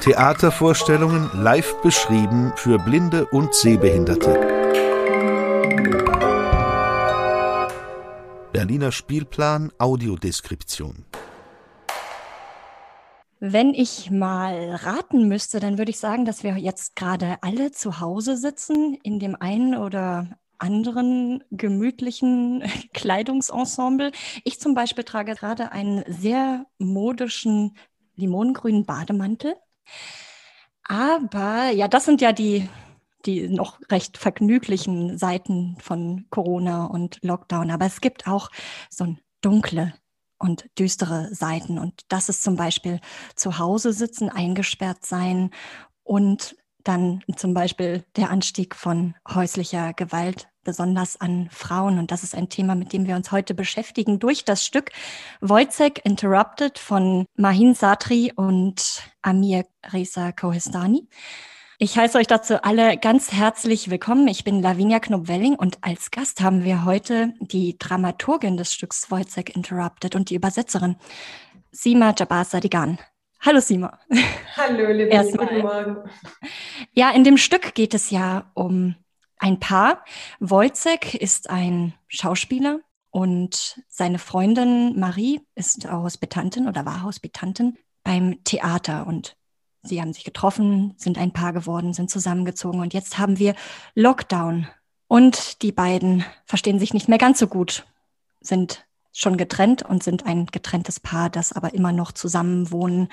Theatervorstellungen live beschrieben für Blinde und Sehbehinderte. Berliner Spielplan Audiodeskription. Wenn ich mal raten müsste, dann würde ich sagen, dass wir jetzt gerade alle zu Hause sitzen, in dem einen oder anderen gemütlichen Kleidungsensemble. Ich zum Beispiel trage gerade einen sehr modischen limonengrünen Bademantel aber ja, das sind ja die, die noch recht vergnüglichen Seiten von Corona und Lockdown. Aber es gibt auch so dunkle und düstere Seiten. Und das ist zum Beispiel zu Hause sitzen, eingesperrt sein und dann zum Beispiel der Anstieg von häuslicher Gewalt, besonders an Frauen. Und das ist ein Thema, mit dem wir uns heute beschäftigen durch das Stück Wojciech Interrupted von Mahin Satri und Amir Reza Kohestani. Ich heiße euch dazu alle ganz herzlich willkommen. Ich bin Lavinia Knobwelling und als Gast haben wir heute die Dramaturgin des Stücks Wojciech Interrupted und die Übersetzerin Sima Jabbar Sadigan. Hallo Sima. Hallo, liebe guten Morgen. Ja, in dem Stück geht es ja um ein Paar. Wojcek ist ein Schauspieler und seine Freundin Marie ist Hospitantin oder war Hospitantin beim Theater und sie haben sich getroffen, sind ein Paar geworden, sind zusammengezogen und jetzt haben wir Lockdown und die beiden verstehen sich nicht mehr ganz so gut, sind schon getrennt und sind ein getrenntes Paar, das aber immer noch zusammen wohnen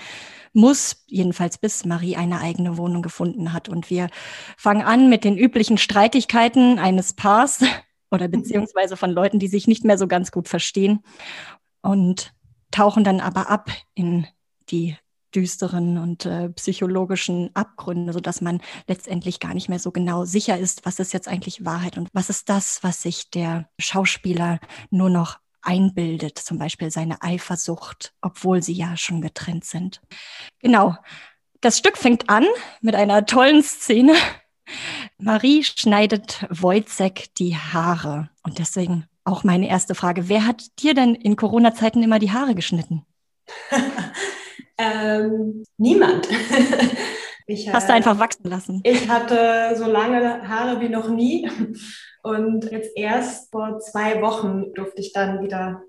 muss, jedenfalls bis Marie eine eigene Wohnung gefunden hat. Und wir fangen an mit den üblichen Streitigkeiten eines Paars oder mhm. beziehungsweise von Leuten, die sich nicht mehr so ganz gut verstehen und tauchen dann aber ab in die düsteren und äh, psychologischen Abgründe, so dass man letztendlich gar nicht mehr so genau sicher ist, was ist jetzt eigentlich Wahrheit und was ist das, was sich der Schauspieler nur noch einbildet, zum Beispiel seine Eifersucht, obwohl sie ja schon getrennt sind. Genau. Das Stück fängt an mit einer tollen Szene. Marie schneidet Wojcek die Haare. Und deswegen auch meine erste Frage. Wer hat dir denn in Corona-Zeiten immer die Haare geschnitten? ähm, niemand. Ich, Hast du einfach wachsen lassen? Ich hatte so lange Haare wie noch nie. Und jetzt erst vor zwei Wochen durfte ich dann wieder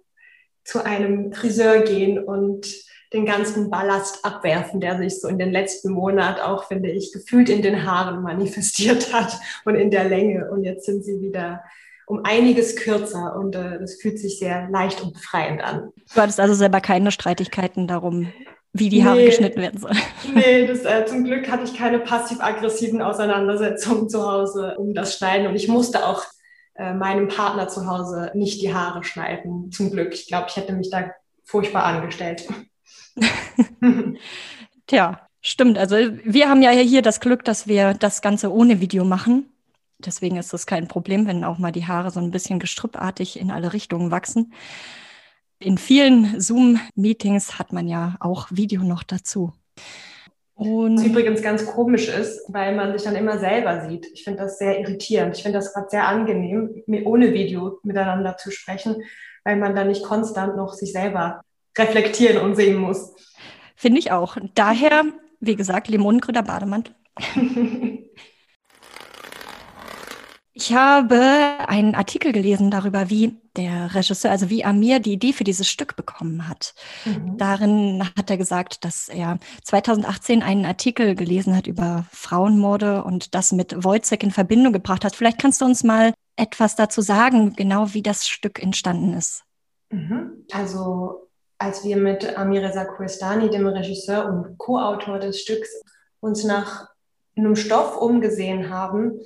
zu einem Friseur gehen und den ganzen Ballast abwerfen, der sich so in den letzten Monaten auch, finde ich, gefühlt in den Haaren manifestiert hat und in der Länge. Und jetzt sind sie wieder um einiges kürzer und äh, das fühlt sich sehr leicht und befreiend an. Du hattest also selber keine Streitigkeiten darum, wie die Haare nee, geschnitten werden sollen. Nee, das, äh, zum Glück hatte ich keine passiv-aggressiven Auseinandersetzungen zu Hause um das Schneiden und ich musste auch äh, meinem Partner zu Hause nicht die Haare schneiden. Zum Glück. Ich glaube, ich hätte mich da furchtbar angestellt. Tja, stimmt. Also wir haben ja hier das Glück, dass wir das Ganze ohne Video machen. Deswegen ist das kein Problem, wenn auch mal die Haare so ein bisschen gestrüppartig in alle Richtungen wachsen. In vielen Zoom-Meetings hat man ja auch Video noch dazu. Und Was übrigens ganz komisch ist, weil man sich dann immer selber sieht. Ich finde das sehr irritierend. Ich finde das gerade sehr angenehm, ohne Video miteinander zu sprechen, weil man dann nicht konstant noch sich selber reflektieren und sehen muss. Finde ich auch. Daher, wie gesagt, Limonengrüner Bademantel. Ich habe einen Artikel gelesen darüber, wie der Regisseur, also wie Amir die Idee für dieses Stück bekommen hat. Mhm. Darin hat er gesagt, dass er 2018 einen Artikel gelesen hat über Frauenmorde und das mit Wojciech in Verbindung gebracht hat. Vielleicht kannst du uns mal etwas dazu sagen, genau wie das Stück entstanden ist. Mhm. Also als wir mit Amir Reza Koestani, dem Regisseur und Co-Autor des Stücks, uns nach einem Stoff umgesehen haben,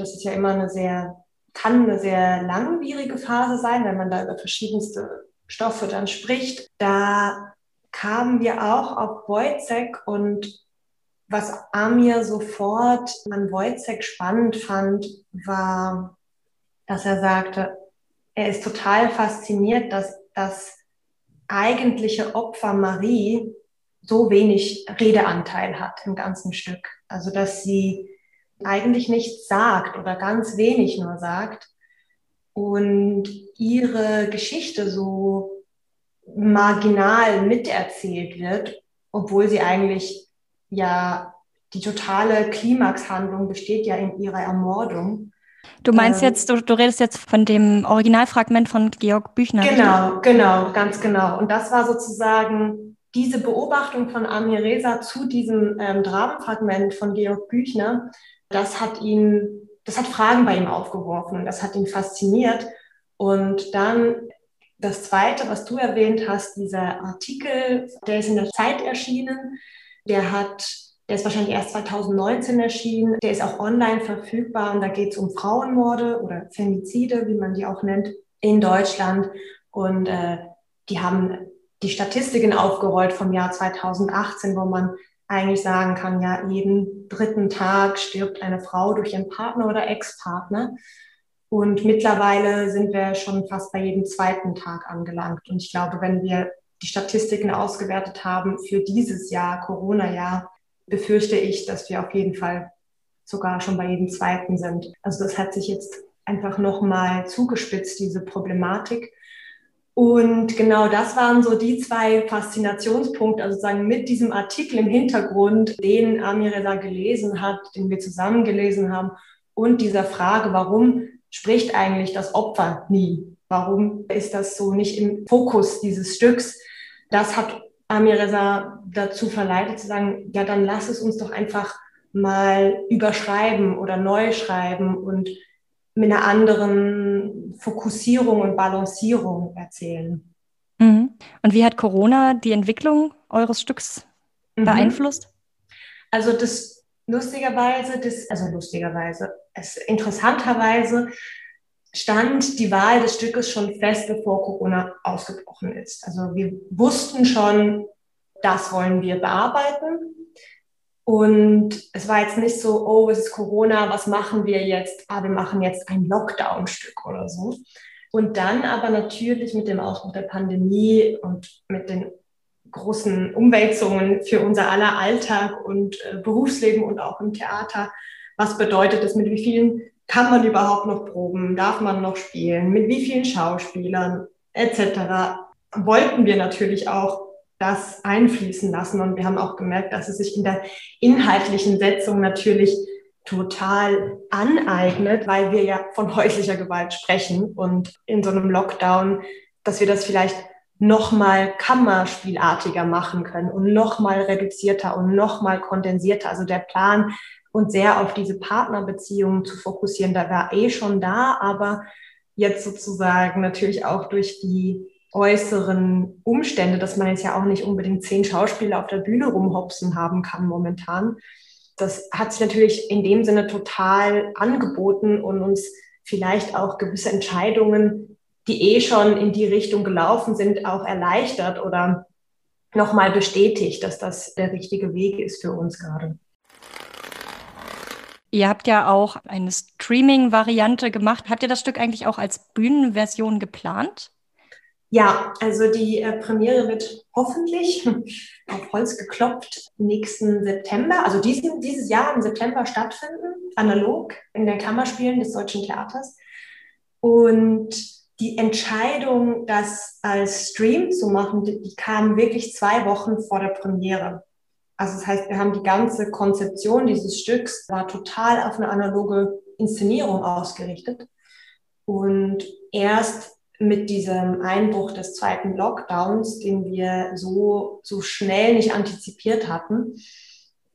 das ist ja immer eine sehr, kann eine sehr langwierige Phase sein, wenn man da über verschiedenste Stoffe dann spricht. Da kamen wir auch auf Wojcek und was Amir sofort an Wojcek spannend fand, war, dass er sagte, er ist total fasziniert, dass das eigentliche Opfer Marie so wenig Redeanteil hat im ganzen Stück. Also dass sie eigentlich nichts sagt oder ganz wenig nur sagt und ihre Geschichte so marginal miterzählt wird, obwohl sie eigentlich ja die totale Klimaxhandlung besteht ja in ihrer Ermordung. Du meinst ähm, jetzt, du, du, redest jetzt von dem Originalfragment von Georg Büchner. Genau, richtig? genau, ganz genau. Und das war sozusagen diese Beobachtung von Amir Reza zu diesem ähm, Dramenfragment von Georg Büchner. Das hat ihn, das hat Fragen bei ihm aufgeworfen und das hat ihn fasziniert. Und dann das zweite, was du erwähnt hast, dieser Artikel, der ist in der Zeit erschienen. Der hat, der ist wahrscheinlich erst 2019 erschienen. Der ist auch online verfügbar und da geht es um Frauenmorde oder Femizide, wie man die auch nennt, in Deutschland. Und äh, die haben die Statistiken aufgerollt vom Jahr 2018, wo man eigentlich sagen kann, ja, jeden dritten Tag stirbt eine Frau durch ihren Partner oder Ex-Partner. Und mittlerweile sind wir schon fast bei jedem zweiten Tag angelangt. Und ich glaube, wenn wir die Statistiken ausgewertet haben für dieses Jahr, Corona-Jahr, befürchte ich, dass wir auf jeden Fall sogar schon bei jedem zweiten sind. Also das hat sich jetzt einfach nochmal zugespitzt, diese Problematik. Und genau das waren so die zwei Faszinationspunkte, also sozusagen mit diesem Artikel im Hintergrund, den Amir Reza gelesen hat, den wir zusammen gelesen haben und dieser Frage, warum spricht eigentlich das Opfer nie? Warum ist das so nicht im Fokus dieses Stücks? Das hat Amir Reza dazu verleitet zu sagen, ja, dann lass es uns doch einfach mal überschreiben oder neu schreiben und mit einer anderen Fokussierung und Balancierung erzählen. Mhm. Und wie hat Corona die Entwicklung eures Stücks mhm. beeinflusst? Also das lustigerweise, das, also lustigerweise, es, interessanterweise stand die Wahl des Stückes schon fest, bevor Corona ausgebrochen ist. Also wir wussten schon, das wollen wir bearbeiten. Und es war jetzt nicht so, oh, es ist Corona, was machen wir jetzt? Ah, wir machen jetzt ein Lockdown-Stück oder so. Und dann aber natürlich mit dem Ausbruch der Pandemie und mit den großen Umwälzungen für unser aller Alltag und äh, Berufsleben und auch im Theater. Was bedeutet es? Mit wie vielen kann man überhaupt noch proben? Darf man noch spielen? Mit wie vielen Schauspielern etc. Wollten wir natürlich auch das einfließen lassen und wir haben auch gemerkt, dass es sich in der inhaltlichen Setzung natürlich total aneignet, weil wir ja von häuslicher Gewalt sprechen und in so einem Lockdown, dass wir das vielleicht nochmal kammerspielartiger machen können und nochmal reduzierter und nochmal kondensierter. Also der Plan, und sehr auf diese Partnerbeziehungen zu fokussieren, da war eh schon da, aber jetzt sozusagen natürlich auch durch die äußeren Umstände, dass man jetzt ja auch nicht unbedingt zehn Schauspieler auf der Bühne rumhopsen haben kann momentan. Das hat sich natürlich in dem Sinne total angeboten und uns vielleicht auch gewisse Entscheidungen die eh schon in die Richtung gelaufen sind, auch erleichtert oder nochmal bestätigt, dass das der richtige Weg ist für uns gerade. Ihr habt ja auch eine Streaming-Variante gemacht. Habt ihr das Stück eigentlich auch als Bühnenversion geplant? Ja, also die äh, Premiere wird hoffentlich auf Holz geklopft nächsten September, also diesen, dieses Jahr im September stattfinden, analog in den Kammerspielen des Deutschen Theaters. Und die Entscheidung, das als Stream zu machen, die, die kam wirklich zwei Wochen vor der Premiere. Also das heißt, wir haben die ganze Konzeption dieses Stücks war total auf eine analoge Inszenierung ausgerichtet. Und erst mit diesem Einbruch des zweiten Lockdowns, den wir so, so schnell nicht antizipiert hatten,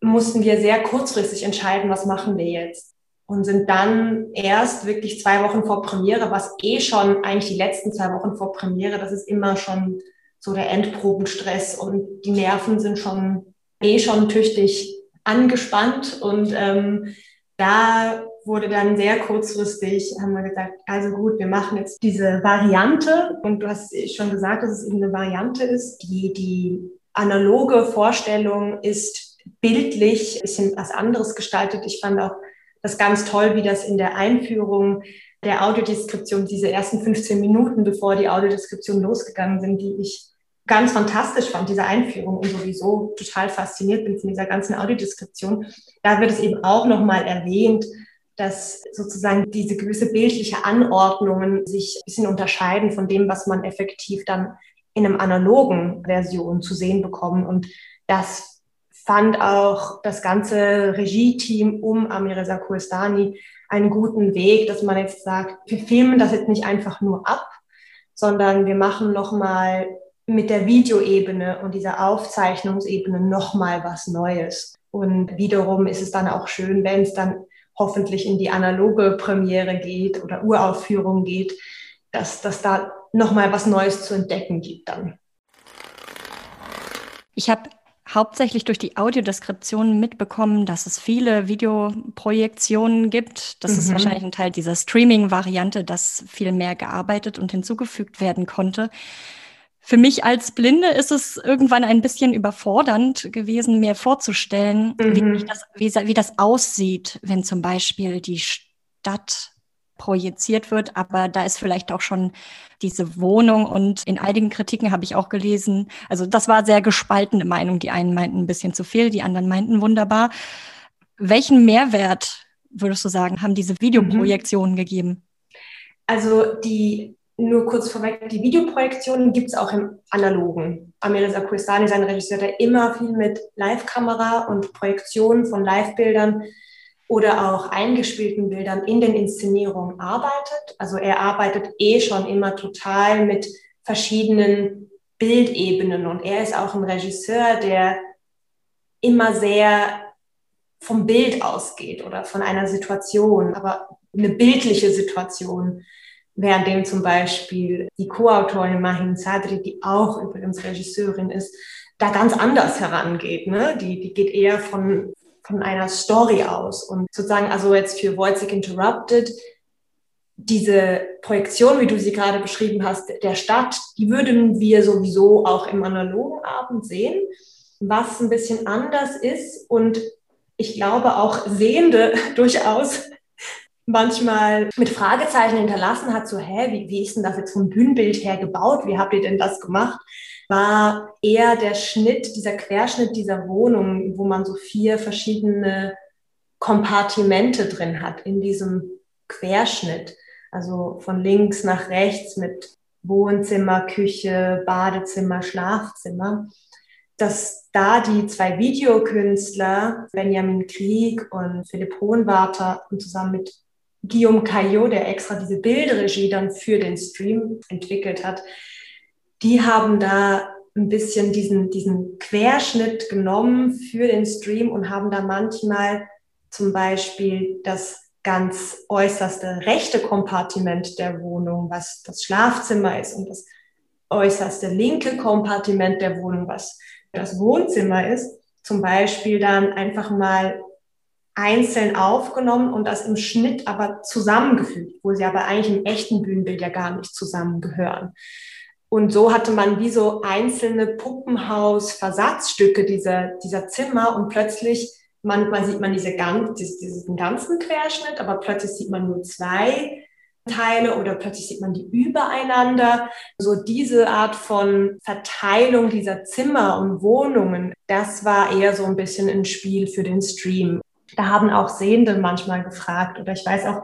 mussten wir sehr kurzfristig entscheiden, was machen wir jetzt? Und sind dann erst wirklich zwei Wochen vor Premiere, was eh schon eigentlich die letzten zwei Wochen vor Premiere, das ist immer schon so der Endprobenstress und die Nerven sind schon eh schon tüchtig angespannt. Und ähm, da wurde dann sehr kurzfristig, haben wir gesagt, also gut, wir machen jetzt diese Variante und du hast schon gesagt, dass es eben eine Variante ist. Die, die analoge Vorstellung ist bildlich ein bisschen was anderes gestaltet. Ich fand auch das ganz toll, wie das in der Einführung der Audiodeskription, diese ersten 15 Minuten, bevor die Audiodeskription losgegangen sind, die ich ganz fantastisch fand, diese Einführung und sowieso total fasziniert bin von dieser ganzen Audiodeskription. Da wird es eben auch nochmal erwähnt, dass sozusagen diese gewisse bildliche Anordnungen sich ein bisschen unterscheiden von dem, was man effektiv dann in einem analogen Version zu sehen bekommen. Und das fand auch das ganze Regie-Team um Amireza Kurstani einen guten Weg, dass man jetzt sagt, wir filmen das jetzt nicht einfach nur ab, sondern wir machen nochmal mit der Videoebene und dieser Aufzeichnungsebene nochmal was Neues. Und wiederum ist es dann auch schön, wenn es dann hoffentlich in die analoge Premiere geht oder Uraufführung geht, dass, dass da nochmal was Neues zu entdecken gibt dann. Ich habe hauptsächlich durch die Audiodeskription mitbekommen, dass es viele Videoprojektionen gibt. Das mhm. ist wahrscheinlich ein Teil dieser Streaming-Variante, dass viel mehr gearbeitet und hinzugefügt werden konnte. Für mich als Blinde ist es irgendwann ein bisschen überfordernd gewesen, mir vorzustellen, mhm. wie, das, wie, wie das aussieht, wenn zum Beispiel die Stadt projiziert wird, aber da ist vielleicht auch schon diese Wohnung und in einigen Kritiken habe ich auch gelesen, also das war sehr gespaltene Meinung. Die einen meinten ein bisschen zu viel, die anderen meinten wunderbar. Welchen Mehrwert würdest du sagen, haben diese Videoprojektionen mhm. gegeben? Also die nur kurz vorweg, die Videoprojektionen gibt es auch im Analogen. Amir Sakuristani ist ein Regisseur, der immer viel mit Live-Kamera und Projektionen von Live-Bildern oder auch eingespielten Bildern in den Inszenierungen arbeitet. Also er arbeitet eh schon immer total mit verschiedenen Bildebenen und er ist auch ein Regisseur, der immer sehr vom Bild ausgeht oder von einer Situation, aber eine bildliche Situation, währenddem zum Beispiel die Co-Autorin Mahin Sadri, die auch übrigens Regisseurin ist, da ganz anders herangeht. Ne? Die, die geht eher von, von einer Story aus. Und sozusagen, also jetzt für Wojciech Interrupted, diese Projektion, wie du sie gerade beschrieben hast, der Stadt, die würden wir sowieso auch im analogen Abend sehen, was ein bisschen anders ist und ich glaube auch Sehende durchaus manchmal mit Fragezeichen hinterlassen hat, so, hä, wie, wie ist denn das jetzt vom Bühnenbild her gebaut? Wie habt ihr denn das gemacht? war eher der Schnitt, dieser Querschnitt dieser Wohnung, wo man so vier verschiedene Kompartimente drin hat in diesem Querschnitt. Also von links nach rechts mit Wohnzimmer, Küche, Badezimmer, Schlafzimmer. Dass da die zwei Videokünstler, Benjamin Krieg und Philipp Hohenwarter, und zusammen mit Guillaume Caillot, der extra diese Bildregie dann für den Stream entwickelt hat, die haben da ein bisschen diesen, diesen Querschnitt genommen für den Stream und haben da manchmal zum Beispiel das ganz äußerste rechte Kompartiment der Wohnung, was das Schlafzimmer ist, und das äußerste linke Kompartiment der Wohnung, was das Wohnzimmer ist, zum Beispiel dann einfach mal einzeln aufgenommen und das im Schnitt aber zusammengefügt, wo sie aber eigentlich im echten Bühnenbild ja gar nicht zusammengehören. Und so hatte man wie so einzelne Puppenhaus-Versatzstücke dieser, dieser Zimmer und plötzlich, manchmal sieht man diese ganz, diesen ganzen Querschnitt, aber plötzlich sieht man nur zwei Teile oder plötzlich sieht man die übereinander. So diese Art von Verteilung dieser Zimmer und Wohnungen, das war eher so ein bisschen ein Spiel für den Stream. Da haben auch Sehende manchmal gefragt oder ich weiß auch,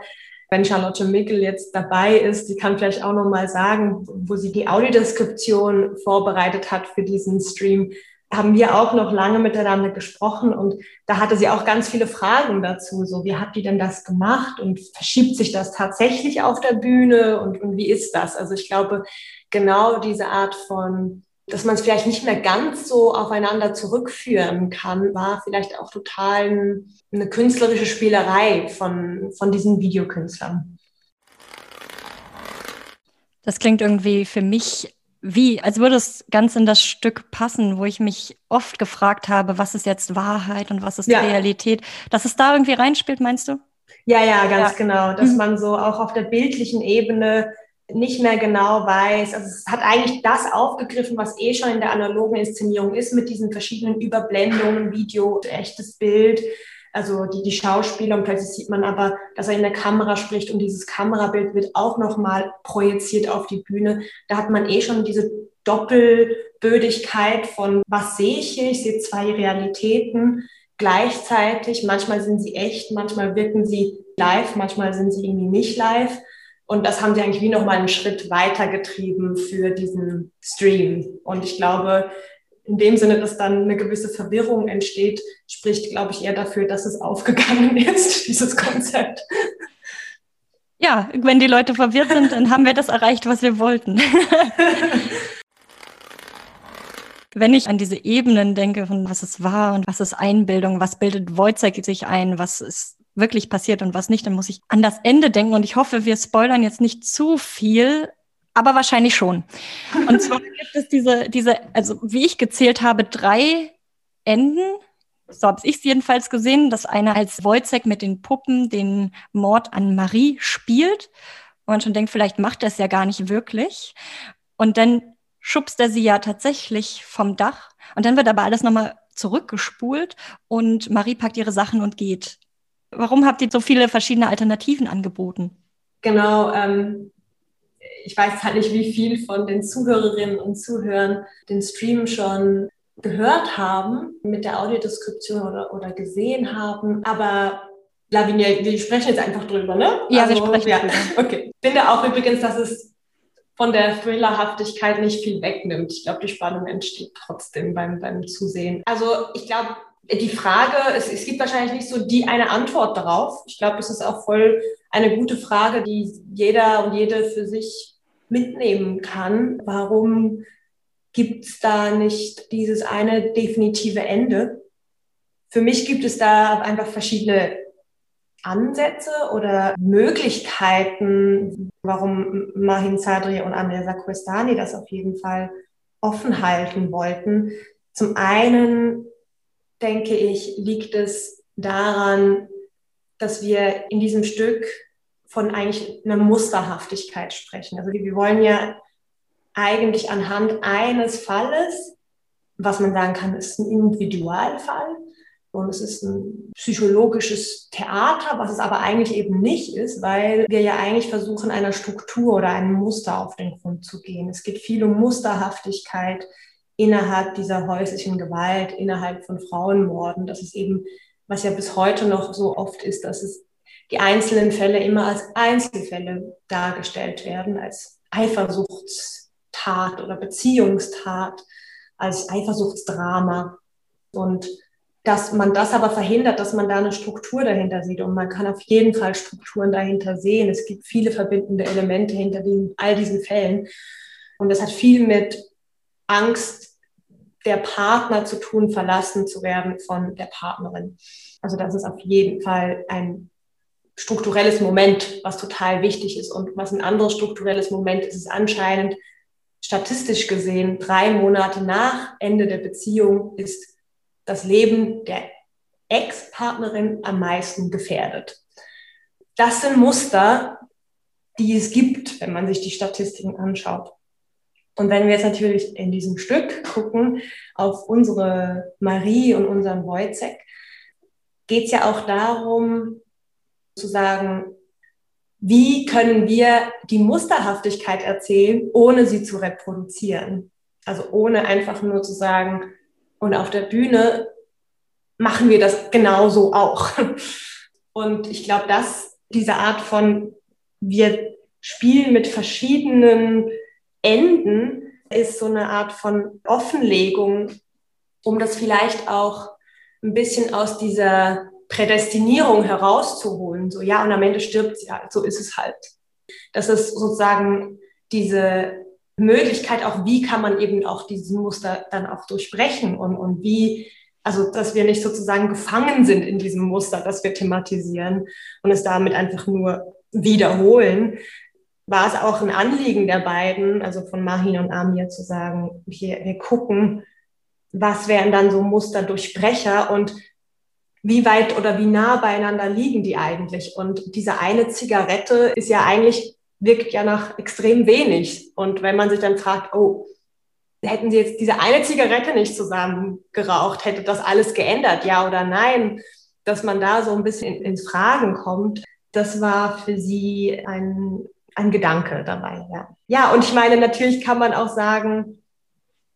wenn Charlotte Mickel jetzt dabei ist, die kann vielleicht auch nochmal sagen, wo sie die Audiodeskription vorbereitet hat für diesen Stream, haben wir auch noch lange miteinander gesprochen und da hatte sie auch ganz viele Fragen dazu. So, wie habt ihr denn das gemacht und verschiebt sich das tatsächlich auf der Bühne und, und wie ist das? Also ich glaube, genau diese Art von dass man es vielleicht nicht mehr ganz so aufeinander zurückführen kann, war vielleicht auch total eine künstlerische Spielerei von, von diesen Videokünstlern. Das klingt irgendwie für mich wie, als würde es ganz in das Stück passen, wo ich mich oft gefragt habe, was ist jetzt Wahrheit und was ist ja. Realität. Dass es da irgendwie reinspielt, meinst du? Ja, ja, ganz ja. genau. Dass mhm. man so auch auf der bildlichen Ebene nicht mehr genau weiß. Also es hat eigentlich das aufgegriffen, was eh schon in der analogen Inszenierung ist, mit diesen verschiedenen Überblendungen, Video, echtes Bild, also die, die Schauspieler und plötzlich sieht man aber, dass er in der Kamera spricht und dieses Kamerabild wird auch nochmal projiziert auf die Bühne. Da hat man eh schon diese Doppelbödigkeit von, was sehe ich hier? Ich sehe zwei Realitäten gleichzeitig. Manchmal sind sie echt, manchmal wirken sie live, manchmal sind sie irgendwie nicht live. Und das haben sie eigentlich wie nochmal einen Schritt weitergetrieben für diesen Stream. Und ich glaube, in dem Sinne, dass dann eine gewisse Verwirrung entsteht, spricht, glaube ich, eher dafür, dass es aufgegangen ist, dieses Konzept. Ja, wenn die Leute verwirrt sind, dann haben wir das erreicht, was wir wollten. wenn ich an diese Ebenen denke, von was es war und was ist Einbildung, was bildet Wojciech sich ein, was ist wirklich passiert und was nicht, dann muss ich an das Ende denken und ich hoffe, wir spoilern jetzt nicht zu viel, aber wahrscheinlich schon. Und zwar gibt es diese, diese, also wie ich gezählt habe, drei Enden. So habe ich es jedenfalls gesehen, dass einer als Wojciech mit den Puppen den Mord an Marie spielt. Und man schon denkt, vielleicht macht er es ja gar nicht wirklich. Und dann schubst er sie ja tatsächlich vom Dach. Und dann wird aber alles nochmal zurückgespult und Marie packt ihre Sachen und geht. Warum habt ihr so viele verschiedene Alternativen angeboten? Genau, ähm, ich weiß halt nicht, wie viel von den Zuhörerinnen und Zuhörern den Stream schon gehört haben mit der Audiodeskription oder, oder gesehen haben. Aber Lavinia, wir sprechen jetzt einfach drüber, ne? Ja, also, wir sprechen ja. drüber. Okay. Ich finde auch übrigens, dass es von der Thrillerhaftigkeit nicht viel wegnimmt. Ich glaube, die Spannung entsteht trotzdem beim, beim Zusehen. Also ich glaube, die Frage, es, es gibt wahrscheinlich nicht so die eine Antwort darauf. Ich glaube, es ist auch voll eine gute Frage, die jeder und jede für sich mitnehmen kann. Warum gibt es da nicht dieses eine definitive Ende? Für mich gibt es da einfach verschiedene Ansätze oder Möglichkeiten, warum Mahin Sadri und Andrea Questani das auf jeden Fall offen halten wollten. Zum einen denke ich, liegt es daran, dass wir in diesem Stück von eigentlich einer Musterhaftigkeit sprechen. Also wir wollen ja eigentlich anhand eines Falles, was man sagen kann, ist ein Individualfall und es ist ein psychologisches Theater, was es aber eigentlich eben nicht ist, weil wir ja eigentlich versuchen, einer Struktur oder einem Muster auf den Grund zu gehen. Es geht viel um Musterhaftigkeit, innerhalb dieser häuslichen Gewalt, innerhalb von Frauenmorden. Das ist eben, was ja bis heute noch so oft ist, dass es die einzelnen Fälle immer als Einzelfälle dargestellt werden, als Eifersuchtstat oder Beziehungstat, als Eifersuchtsdrama. Und dass man das aber verhindert, dass man da eine Struktur dahinter sieht. Und man kann auf jeden Fall Strukturen dahinter sehen. Es gibt viele verbindende Elemente hinter all diesen Fällen. Und das hat viel mit Angst der Partner zu tun, verlassen zu werden von der Partnerin. Also das ist auf jeden Fall ein strukturelles Moment, was total wichtig ist. Und was ein anderes strukturelles Moment ist, ist anscheinend statistisch gesehen, drei Monate nach Ende der Beziehung ist das Leben der Ex-Partnerin am meisten gefährdet. Das sind Muster, die es gibt, wenn man sich die Statistiken anschaut. Und wenn wir jetzt natürlich in diesem Stück gucken auf unsere Marie und unseren Wojciech, geht es ja auch darum zu sagen, wie können wir die Musterhaftigkeit erzählen, ohne sie zu reproduzieren. Also ohne einfach nur zu sagen, und auf der Bühne machen wir das genauso auch. Und ich glaube, dass diese Art von, wir spielen mit verschiedenen Enden ist so eine Art von Offenlegung, um das vielleicht auch ein bisschen aus dieser Prädestinierung herauszuholen. So, ja, und am Ende stirbt sie halt, so ist es halt. Das ist sozusagen diese Möglichkeit auch, wie kann man eben auch dieses Muster dann auch durchbrechen und, und wie, also dass wir nicht sozusagen gefangen sind in diesem Muster, das wir thematisieren und es damit einfach nur wiederholen, war es auch ein Anliegen der beiden, also von Mahin und Amir, zu sagen, wir, wir gucken, was wären dann so Musterdurchbrecher und wie weit oder wie nah beieinander liegen die eigentlich? Und diese eine Zigarette ist ja eigentlich, wirkt ja nach extrem wenig. Und wenn man sich dann fragt, oh, hätten sie jetzt diese eine Zigarette nicht zusammen geraucht, hätte das alles geändert, ja oder nein? Dass man da so ein bisschen ins Fragen kommt, das war für sie ein ein Gedanke dabei. Ja. ja, und ich meine, natürlich kann man auch sagen,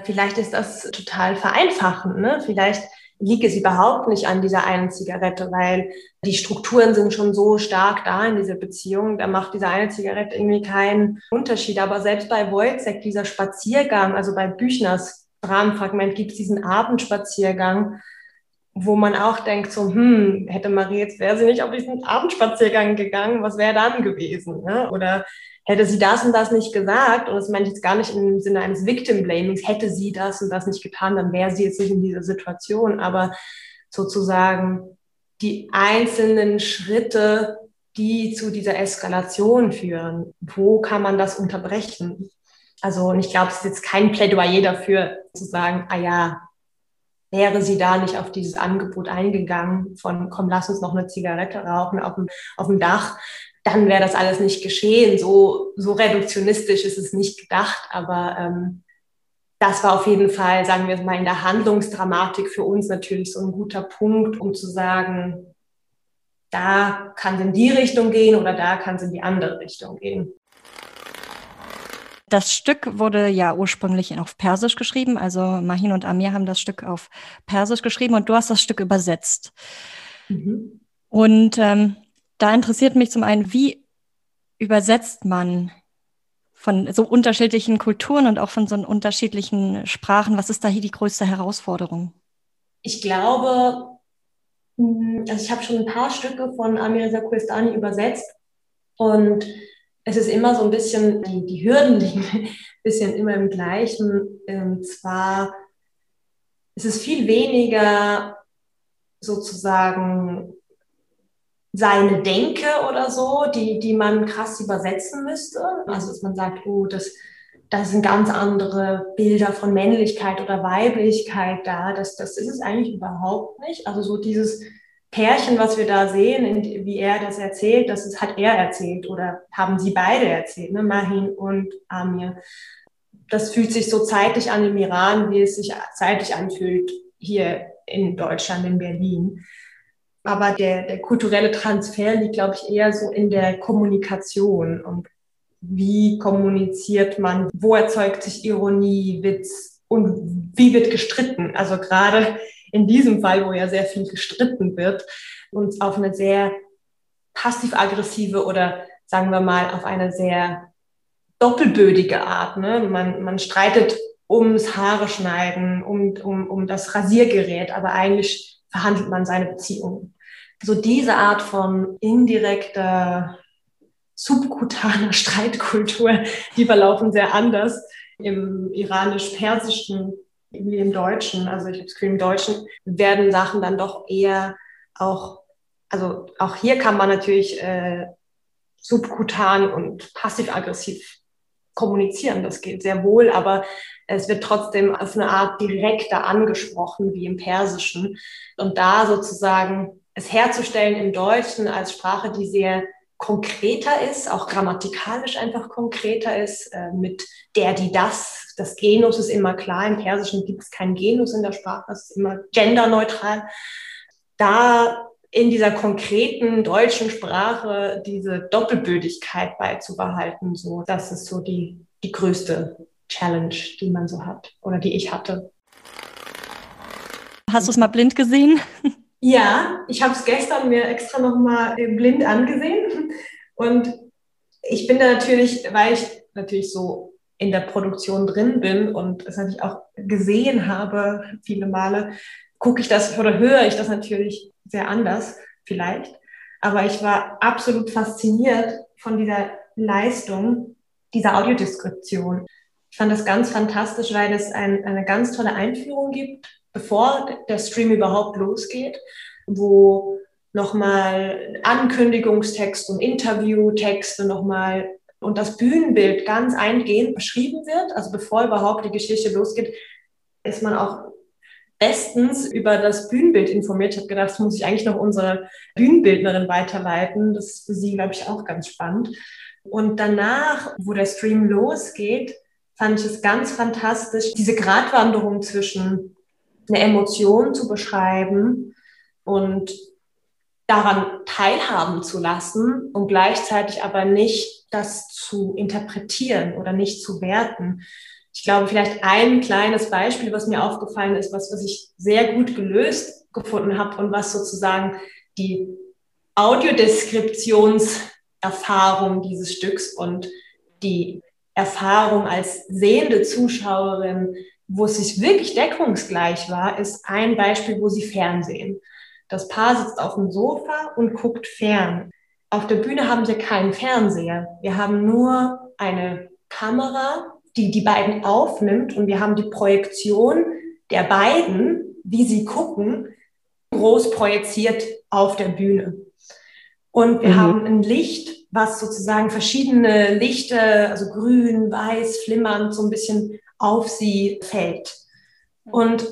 vielleicht ist das total vereinfachend. Ne? Vielleicht liegt es überhaupt nicht an dieser einen Zigarette, weil die Strukturen sind schon so stark da in dieser Beziehung. Da macht diese eine Zigarette irgendwie keinen Unterschied. Aber selbst bei Wojcek, dieser Spaziergang, also bei Büchners Rahmenfragment gibt es diesen Abendspaziergang, wo man auch denkt, so, hm, hätte Marie jetzt, wäre sie nicht auf diesen Abendspaziergang gegangen, was wäre dann gewesen? Ne? Oder hätte sie das und das nicht gesagt, und das meine ich jetzt gar nicht im Sinne eines Victim Blamings, hätte sie das und das nicht getan, dann wäre sie jetzt nicht in dieser Situation, aber sozusagen die einzelnen Schritte, die zu dieser Eskalation führen, wo kann man das unterbrechen? Also, und ich glaube, es ist jetzt kein Plädoyer dafür zu sagen, ah ja, wäre sie da nicht auf dieses Angebot eingegangen von, komm, lass uns noch eine Zigarette rauchen auf dem, auf dem Dach, dann wäre das alles nicht geschehen. So, so reduktionistisch ist es nicht gedacht, aber ähm, das war auf jeden Fall, sagen wir mal, in der Handlungsdramatik für uns natürlich so ein guter Punkt, um zu sagen, da kann es in die Richtung gehen oder da kann es in die andere Richtung gehen. Das Stück wurde ja ursprünglich auf Persisch geschrieben. Also Mahin und Amir haben das Stück auf Persisch geschrieben und du hast das Stück übersetzt. Mhm. Und ähm, da interessiert mich zum einen, wie übersetzt man von so unterschiedlichen Kulturen und auch von so unterschiedlichen Sprachen? Was ist da hier die größte Herausforderung? Ich glaube, hm, also ich habe schon ein paar Stücke von Amir Sakuristani übersetzt und es ist immer so ein bisschen, die, die Hürden liegen ein bisschen immer im gleichen. Und zwar ist es viel weniger sozusagen seine Denke oder so, die, die man krass übersetzen müsste. Also dass man sagt, oh, das, das sind ganz andere Bilder von Männlichkeit oder Weiblichkeit da. Das, das ist es eigentlich überhaupt nicht. Also so dieses Pärchen, was wir da sehen, wie er das erzählt, das ist, hat er erzählt oder haben sie beide erzählt, ne? Mahin und Amir. Das fühlt sich so zeitlich an im Iran, wie es sich zeitlich anfühlt hier in Deutschland, in Berlin. Aber der, der kulturelle Transfer liegt, glaube ich, eher so in der Kommunikation und wie kommuniziert man, wo erzeugt sich Ironie, Witz und wie wird gestritten. Also gerade in diesem Fall, wo ja sehr viel gestritten wird, uns auf eine sehr passiv-aggressive oder sagen wir mal auf eine sehr doppelbödige Art. Ne? Man, man streitet ums Haare schneiden, um, um, um das Rasiergerät, aber eigentlich verhandelt man seine Beziehungen. So diese Art von indirekter, subkutaner Streitkultur, die verlaufen sehr anders im iranisch-persischen wie im Deutschen, also ich habe das Gefühl, im Deutschen werden Sachen dann doch eher auch, also auch hier kann man natürlich äh, subkutan und passiv-aggressiv kommunizieren, das geht sehr wohl, aber es wird trotzdem auf eine Art direkter angesprochen, wie im Persischen. Und da sozusagen es herzustellen im Deutschen als Sprache, die sehr konkreter ist, auch grammatikalisch einfach konkreter ist, äh, mit der, die, das. Das Genus ist immer klar. Im Persischen gibt es kein Genus in der Sprache, es ist immer genderneutral. Da in dieser konkreten deutschen Sprache diese Doppelbödigkeit beizubehalten, so, das ist so die, die größte Challenge, die man so hat oder die ich hatte. Hast du es mal blind gesehen? Ja, ich habe es gestern mir extra nochmal äh, blind angesehen. Und ich bin da natürlich, weil ich natürlich so in der Produktion drin bin und es natürlich auch gesehen habe, viele Male, gucke ich das oder höre ich das natürlich sehr anders, vielleicht. Aber ich war absolut fasziniert von dieser Leistung, dieser Audiodeskription. Ich fand das ganz fantastisch, weil es ein, eine ganz tolle Einführung gibt bevor der Stream überhaupt losgeht, wo nochmal Ankündigungstext und Interviewtexte nochmal und das Bühnenbild ganz eingehend beschrieben wird. Also bevor überhaupt die Geschichte losgeht, ist man auch bestens über das Bühnenbild informiert. Ich habe gedacht, das muss ich eigentlich noch unsere Bühnenbildnerin weiterleiten. Das ist für sie, glaube ich, auch ganz spannend. Und danach, wo der Stream losgeht, fand ich es ganz fantastisch, diese Gratwanderung zwischen eine Emotion zu beschreiben und daran teilhaben zu lassen und gleichzeitig aber nicht das zu interpretieren oder nicht zu werten. Ich glaube, vielleicht ein kleines Beispiel, was mir aufgefallen ist, was, was ich sehr gut gelöst gefunden habe und was sozusagen die Audiodeskriptionserfahrung dieses Stücks und die Erfahrung als sehende Zuschauerin, wo es sich wirklich deckungsgleich war, ist ein Beispiel, wo sie Fernsehen. Das Paar sitzt auf dem Sofa und guckt fern. Auf der Bühne haben wir keinen Fernseher. Wir haben nur eine Kamera, die die beiden aufnimmt und wir haben die Projektion der beiden, wie sie gucken, groß projiziert auf der Bühne. Und wir mhm. haben ein Licht, was sozusagen verschiedene Lichter, also grün, weiß, flimmernd, so ein bisschen auf sie fällt. Und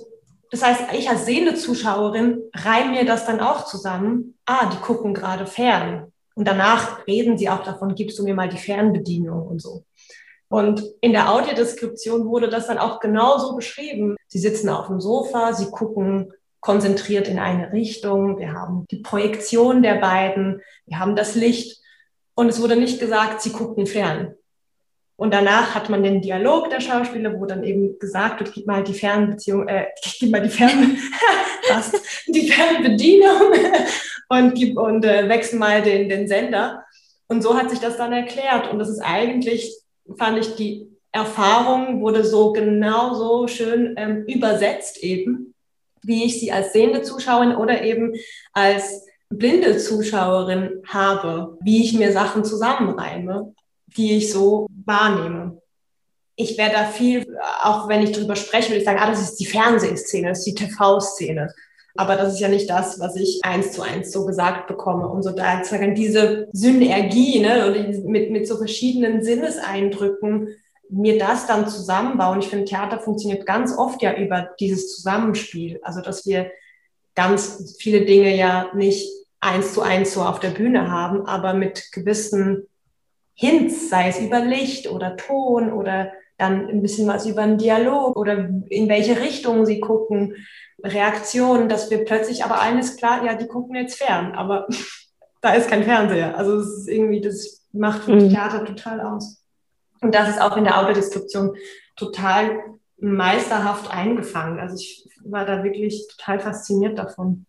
das heißt, ich als sehende Zuschauerin reihe mir das dann auch zusammen. Ah, die gucken gerade fern. Und danach reden sie auch davon, gibst du mir mal die Fernbedienung und so. Und in der Audiodeskription wurde das dann auch genauso beschrieben. Sie sitzen auf dem Sofa, sie gucken konzentriert in eine Richtung. Wir haben die Projektion der beiden, wir haben das Licht. Und es wurde nicht gesagt, sie gucken fern. Und danach hat man den Dialog der Schauspieler, wo dann eben gesagt wird, gib mal die Fernbeziehung, äh, gib mal die Fern, die Fernbedienung und gib und äh, wechsel mal den, den Sender. Und so hat sich das dann erklärt. Und das ist eigentlich, fand ich, die Erfahrung wurde so genau so schön ähm, übersetzt eben, wie ich sie als sehende Zuschauerin oder eben als blinde Zuschauerin habe, wie ich mir Sachen zusammenreime die ich so wahrnehme. Ich werde da viel, auch wenn ich darüber spreche, würde ich sagen, ah, das ist die Fernsehszene, das ist die TV-Szene. Aber das ist ja nicht das, was ich eins zu eins so gesagt bekomme. Und so da sagen diese Synergie, ne, und mit, mit so verschiedenen Sinneseindrücken, mir das dann zusammenbauen. Ich finde, Theater funktioniert ganz oft ja über dieses Zusammenspiel. Also, dass wir ganz viele Dinge ja nicht eins zu eins so auf der Bühne haben, aber mit gewissen Hints, sei es über Licht oder Ton oder dann ein bisschen was über einen Dialog oder in welche Richtung sie gucken, Reaktionen, dass wir plötzlich aber eines klar, ja, die gucken jetzt fern, aber da ist kein Fernseher. Also es ist irgendwie, das macht für mhm. Theater total aus. Und das ist auch in der Autodeskription total meisterhaft eingefangen. Also ich war da wirklich total fasziniert davon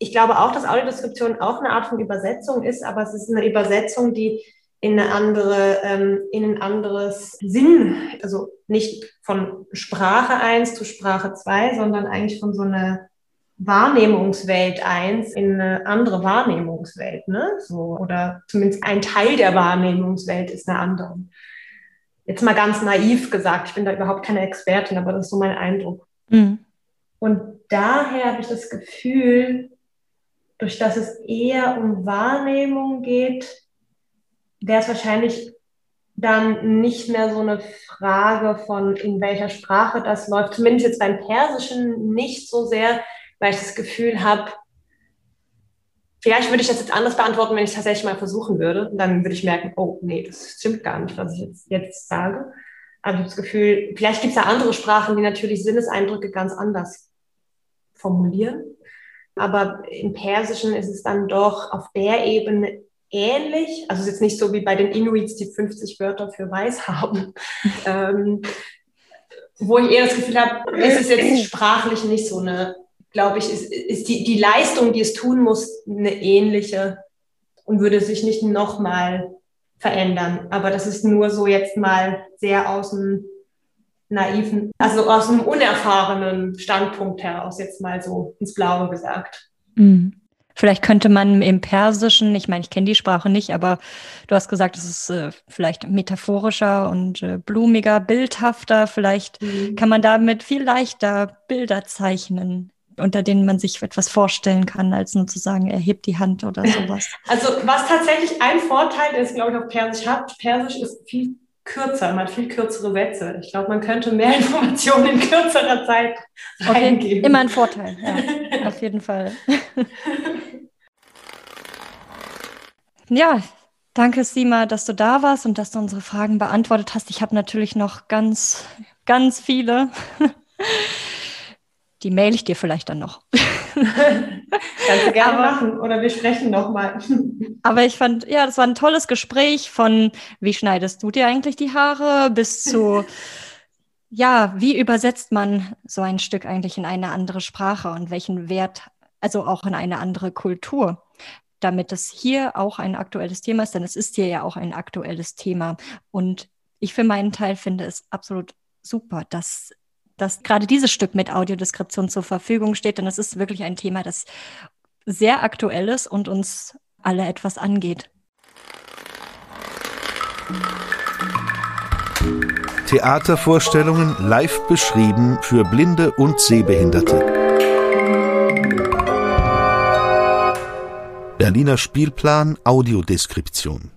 ich glaube auch, dass Audiodeskription auch eine Art von Übersetzung ist, aber es ist eine Übersetzung, die in eine andere, ähm, in ein anderes Sinn, also nicht von Sprache 1 zu Sprache 2, sondern eigentlich von so einer Wahrnehmungswelt 1 in eine andere Wahrnehmungswelt, ne? So, oder zumindest ein Teil der Wahrnehmungswelt ist eine andere. Jetzt mal ganz naiv gesagt, ich bin da überhaupt keine Expertin, aber das ist so mein Eindruck. Mhm. Und daher habe ich das Gefühl, durch das es eher um Wahrnehmung geht, wäre es wahrscheinlich dann nicht mehr so eine Frage von, in welcher Sprache das läuft. Zumindest jetzt beim Persischen nicht so sehr, weil ich das Gefühl habe, vielleicht würde ich das jetzt anders beantworten, wenn ich es tatsächlich mal versuchen würde. Und dann würde ich merken, oh nee, das stimmt gar nicht, was ich jetzt, jetzt sage. Aber ich habe das Gefühl, vielleicht gibt es ja andere Sprachen, die natürlich Sinneseindrücke ganz anders formulieren aber im Persischen ist es dann doch auf der Ebene ähnlich. Also es ist jetzt nicht so wie bei den Inuits, die 50 Wörter für weiß haben. ähm, wo ich eher das Gefühl habe, ist es jetzt sprachlich nicht so eine, glaube ich, ist, ist die, die Leistung, die es tun muss, eine ähnliche und würde sich nicht nochmal verändern. Aber das ist nur so jetzt mal sehr aus dem naiven, also aus einem unerfahrenen Standpunkt heraus jetzt mal so ins Blaue gesagt. Mhm. Vielleicht könnte man im Persischen, ich meine, ich kenne die Sprache nicht, aber du hast gesagt, es ist äh, vielleicht metaphorischer und äh, blumiger, bildhafter. Vielleicht mhm. kann man damit viel leichter Bilder zeichnen, unter denen man sich etwas vorstellen kann, als nur zu sagen, er hebt die Hand oder sowas. Also was tatsächlich ein Vorteil ist, glaube ich, auf Persisch hat, Persisch ist viel kürzer, man hat viel kürzere Sätze. Ich glaube, man könnte mehr Informationen in kürzerer Zeit okay. Immer ein Vorteil, ja, auf jeden Fall. ja, danke Sima, dass du da warst und dass du unsere Fragen beantwortet hast. Ich habe natürlich noch ganz, ganz viele. Die mail ich dir vielleicht dann noch. Kannst du gerne aber, machen oder wir sprechen nochmal. aber ich fand, ja, das war ein tolles Gespräch von, wie schneidest du dir eigentlich die Haare, bis zu, ja, wie übersetzt man so ein Stück eigentlich in eine andere Sprache und welchen Wert, also auch in eine andere Kultur damit es hier auch ein aktuelles Thema ist, denn es ist hier ja auch ein aktuelles Thema. Und ich für meinen Teil finde es absolut super, dass, dass gerade dieses Stück mit Audiodeskription zur Verfügung steht, denn es ist wirklich ein Thema, das sehr aktuell ist und uns alle etwas angeht. Theatervorstellungen live beschrieben für Blinde und Sehbehinderte. Berliner Spielplan Audiodeskription